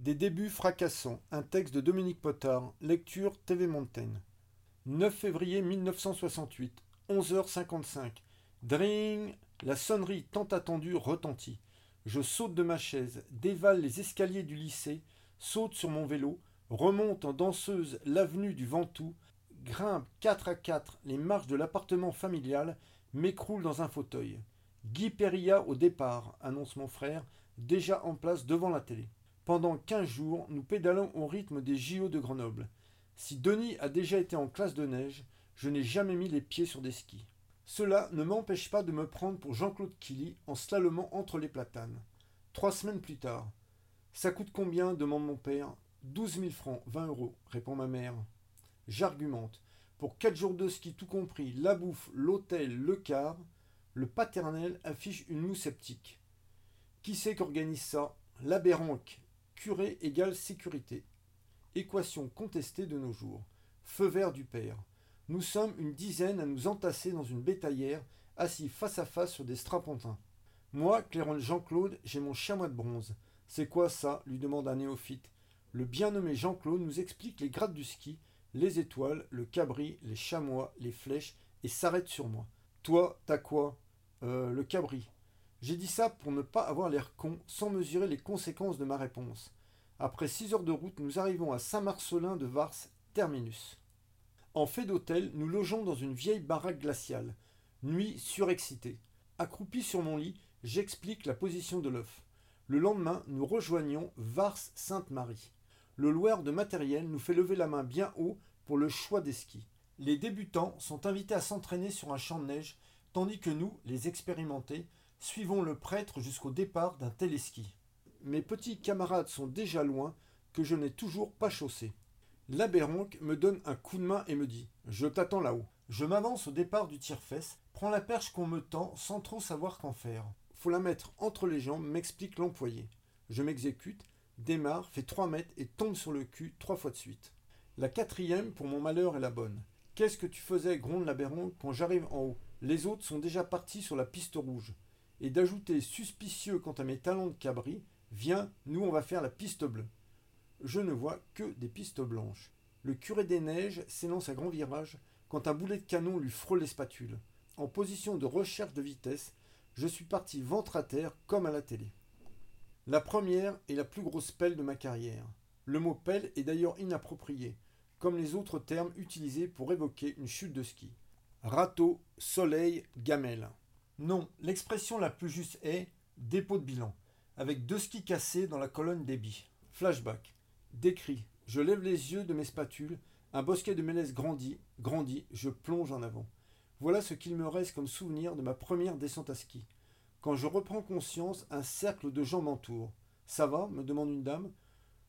Des débuts fracassants. Un texte de Dominique Potard. Lecture TV Montaigne. 9 février 1968. 11h55. Dring La sonnerie tant attendue retentit. Je saute de ma chaise, dévale les escaliers du lycée, saute sur mon vélo, remonte en danseuse l'avenue du Ventoux, grimpe quatre à quatre les marches de l'appartement familial, m'écroule dans un fauteuil. Guy Perilla au départ, annonce mon frère, déjà en place devant la télé. Pendant quinze jours, nous pédalons au rythme des JO de Grenoble. Si Denis a déjà été en classe de neige, je n'ai jamais mis les pieds sur des skis. Cela ne m'empêche pas de me prendre pour Jean-Claude Killy en slalomant entre les platanes. Trois semaines plus tard. Ça coûte combien demande mon père. Douze mille francs, vingt euros, répond ma mère. J'argumente. Pour quatre jours de ski tout compris, la bouffe, l'hôtel, le car, le paternel affiche une moue sceptique. Qui c'est qu'organise ça? L'aberranque. Curé égale sécurité. Équation contestée de nos jours. Feu vert du père. Nous sommes une dizaine à nous entasser dans une bétaillère, assis face à face sur des strapontins. Moi, claironne Jean-Claude, j'ai mon chamois de bronze. C'est quoi ça? lui demande un néophyte. Le bien nommé Jean-Claude nous explique les grades du ski, les étoiles, le cabri, les chamois, les flèches, et s'arrête sur moi. Toi, t'as quoi? Euh, le cabri. J'ai dit ça pour ne pas avoir l'air con, sans mesurer les conséquences de ma réponse. Après six heures de route, nous arrivons à Saint-Marcelin de Vars, terminus. En fait d'hôtel, nous logeons dans une vieille baraque glaciale. Nuit surexcitée. Accroupi sur mon lit, j'explique la position de l'œuf. Le lendemain, nous rejoignons Vars-Sainte-Marie. Le loueur de matériel nous fait lever la main bien haut pour le choix des skis. Les débutants sont invités à s'entraîner sur un champ de neige, tandis que nous, les expérimentés, suivons le prêtre jusqu'au départ d'un téléski. Mes petits camarades sont déjà loin, que je n'ai toujours pas chaussé. L'aberronc me donne un coup de main et me dit Je t'attends là-haut. Je m'avance au départ du tire-fesse, prends la perche qu'on me tend sans trop savoir qu'en faire. Faut la mettre entre les jambes, m'explique l'employé. Je m'exécute, démarre, fais trois mètres et tombe sur le cul trois fois de suite. La quatrième, pour mon malheur, est la bonne. Qu'est-ce que tu faisais, gronde l'aberron, quand j'arrive en haut? Les autres sont déjà partis sur la piste rouge. Et d'ajouter suspicieux quant à mes talons de cabri, viens, nous on va faire la piste bleue. Je ne vois que des pistes blanches. Le curé des neiges s'élance à grand virage quand un boulet de canon lui frôle les spatules. En position de recherche de vitesse, je suis parti ventre à terre comme à la télé. La première est la plus grosse pelle de ma carrière. Le mot pelle est d'ailleurs inapproprié, comme les autres termes utilisés pour évoquer une chute de ski. Râteau, soleil, gamelle. Non, l'expression la plus juste est dépôt de bilan, avec deux skis cassés dans la colonne débit. Flashback. Décrit. Je lève les yeux de mes spatules, un bosquet de mélèze grandit, grandit, je plonge en avant. Voilà ce qu'il me reste comme souvenir de ma première descente à ski. Quand je reprends conscience, un cercle de gens m'entoure. Ça va? me demande une dame.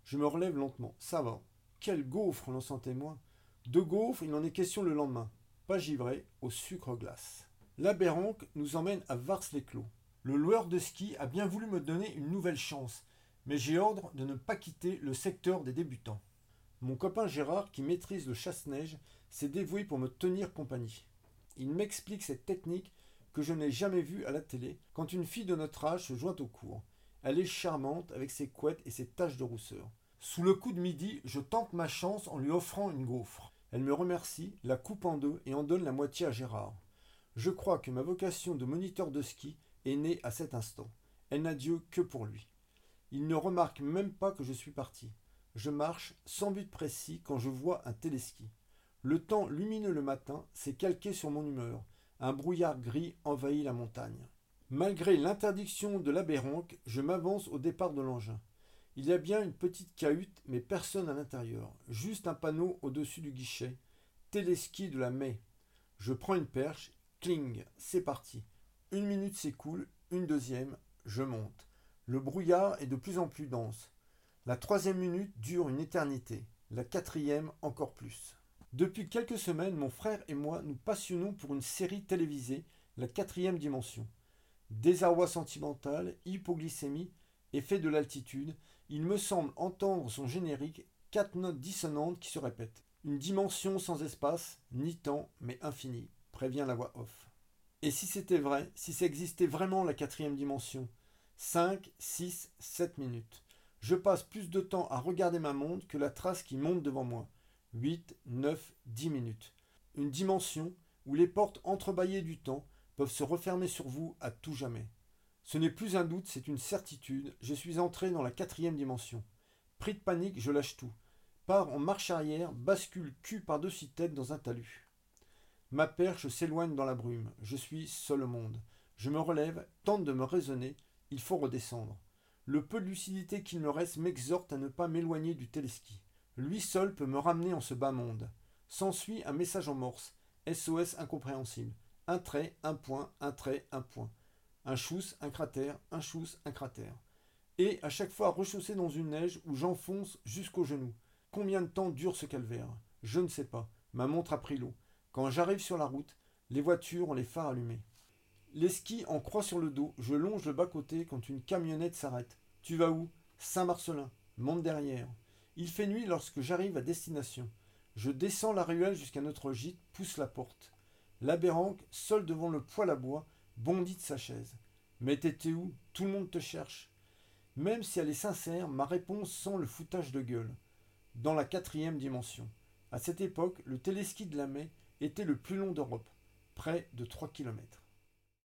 Je me relève lentement. Ça va. Quel gaufre, l'on témoin. De gaufre, il en est question le lendemain. Pas givré, au sucre glace. L'aberronc nous emmène à Vars-les-Clos. Le loueur de ski a bien voulu me donner une nouvelle chance, mais j'ai ordre de ne pas quitter le secteur des débutants. Mon copain Gérard, qui maîtrise le chasse-neige, s'est dévoué pour me tenir compagnie. Il m'explique cette technique que je n'ai jamais vue à la télé quand une fille de notre âge se joint au cours. Elle est charmante avec ses couettes et ses taches de rousseur. Sous le coup de midi, je tente ma chance en lui offrant une gaufre. Elle me remercie, la coupe en deux et en donne la moitié à Gérard. Je crois que ma vocation de moniteur de ski est née à cet instant. Elle n'a Dieu que pour lui. Il ne remarque même pas que je suis parti. Je marche sans but précis quand je vois un téléski. Le temps lumineux le matin s'est calqué sur mon humeur. Un brouillard gris envahit la montagne. Malgré l'interdiction de l'aberronc, je m'avance au départ de l'engin. Il y a bien une petite cahute, mais personne à l'intérieur. Juste un panneau au-dessus du guichet. Téléski de la mai. Je prends une perche Cling, c'est parti. Une minute s'écoule, une deuxième, je monte. Le brouillard est de plus en plus dense. La troisième minute dure une éternité, la quatrième encore plus. Depuis quelques semaines, mon frère et moi nous passionnons pour une série télévisée, La quatrième dimension. Désarroi sentimental, hypoglycémie, effet de l'altitude, il me semble entendre son générique, quatre notes dissonantes qui se répètent. Une dimension sans espace, ni temps, mais infinie prévient la voix off. Et si c'était vrai, si ça existait vraiment la quatrième dimension? 5, 6, 7 minutes. Je passe plus de temps à regarder ma montre que la trace qui monte devant moi. 8, 9, 10 minutes. Une dimension où les portes entrebâillées du temps peuvent se refermer sur vous à tout jamais. Ce n'est plus un doute, c'est une certitude. Je suis entré dans la quatrième dimension. Pris de panique, je lâche tout. Pars en marche arrière, bascule cul par-dessus tête dans un talus. Ma perche s'éloigne dans la brume. Je suis seul au monde. Je me relève, tente de me raisonner. Il faut redescendre. Le peu de lucidité qu'il me reste m'exhorte à ne pas m'éloigner du téléski. Lui seul peut me ramener en ce bas monde. S'ensuit un message en morse. SOS incompréhensible. Un trait, un point, un trait, un point. Un chousse, un cratère, un chousse, un cratère. Et à chaque fois rechaussé dans une neige où j'enfonce jusqu'aux genoux. Combien de temps dure ce calvaire? Je ne sais pas. Ma montre a pris l'eau. Quand j'arrive sur la route, les voitures ont les phares allumés. Les skis en croix sur le dos, je longe le bas-côté quand une camionnette s'arrête. Tu vas où? Saint-Marcelin. Monte derrière. Il fait nuit lorsque j'arrive à destination. Je descends la ruelle jusqu'à notre gîte, pousse la porte. L'aberranque, seul devant le poêle à bois, bondit de sa chaise. Mais t'étais où? Tout le monde te cherche. Même si elle est sincère, ma réponse sent le foutage de gueule. Dans la quatrième dimension. À cette époque, le téléski de la Mai était le plus long d'Europe, près de 3 kilomètres.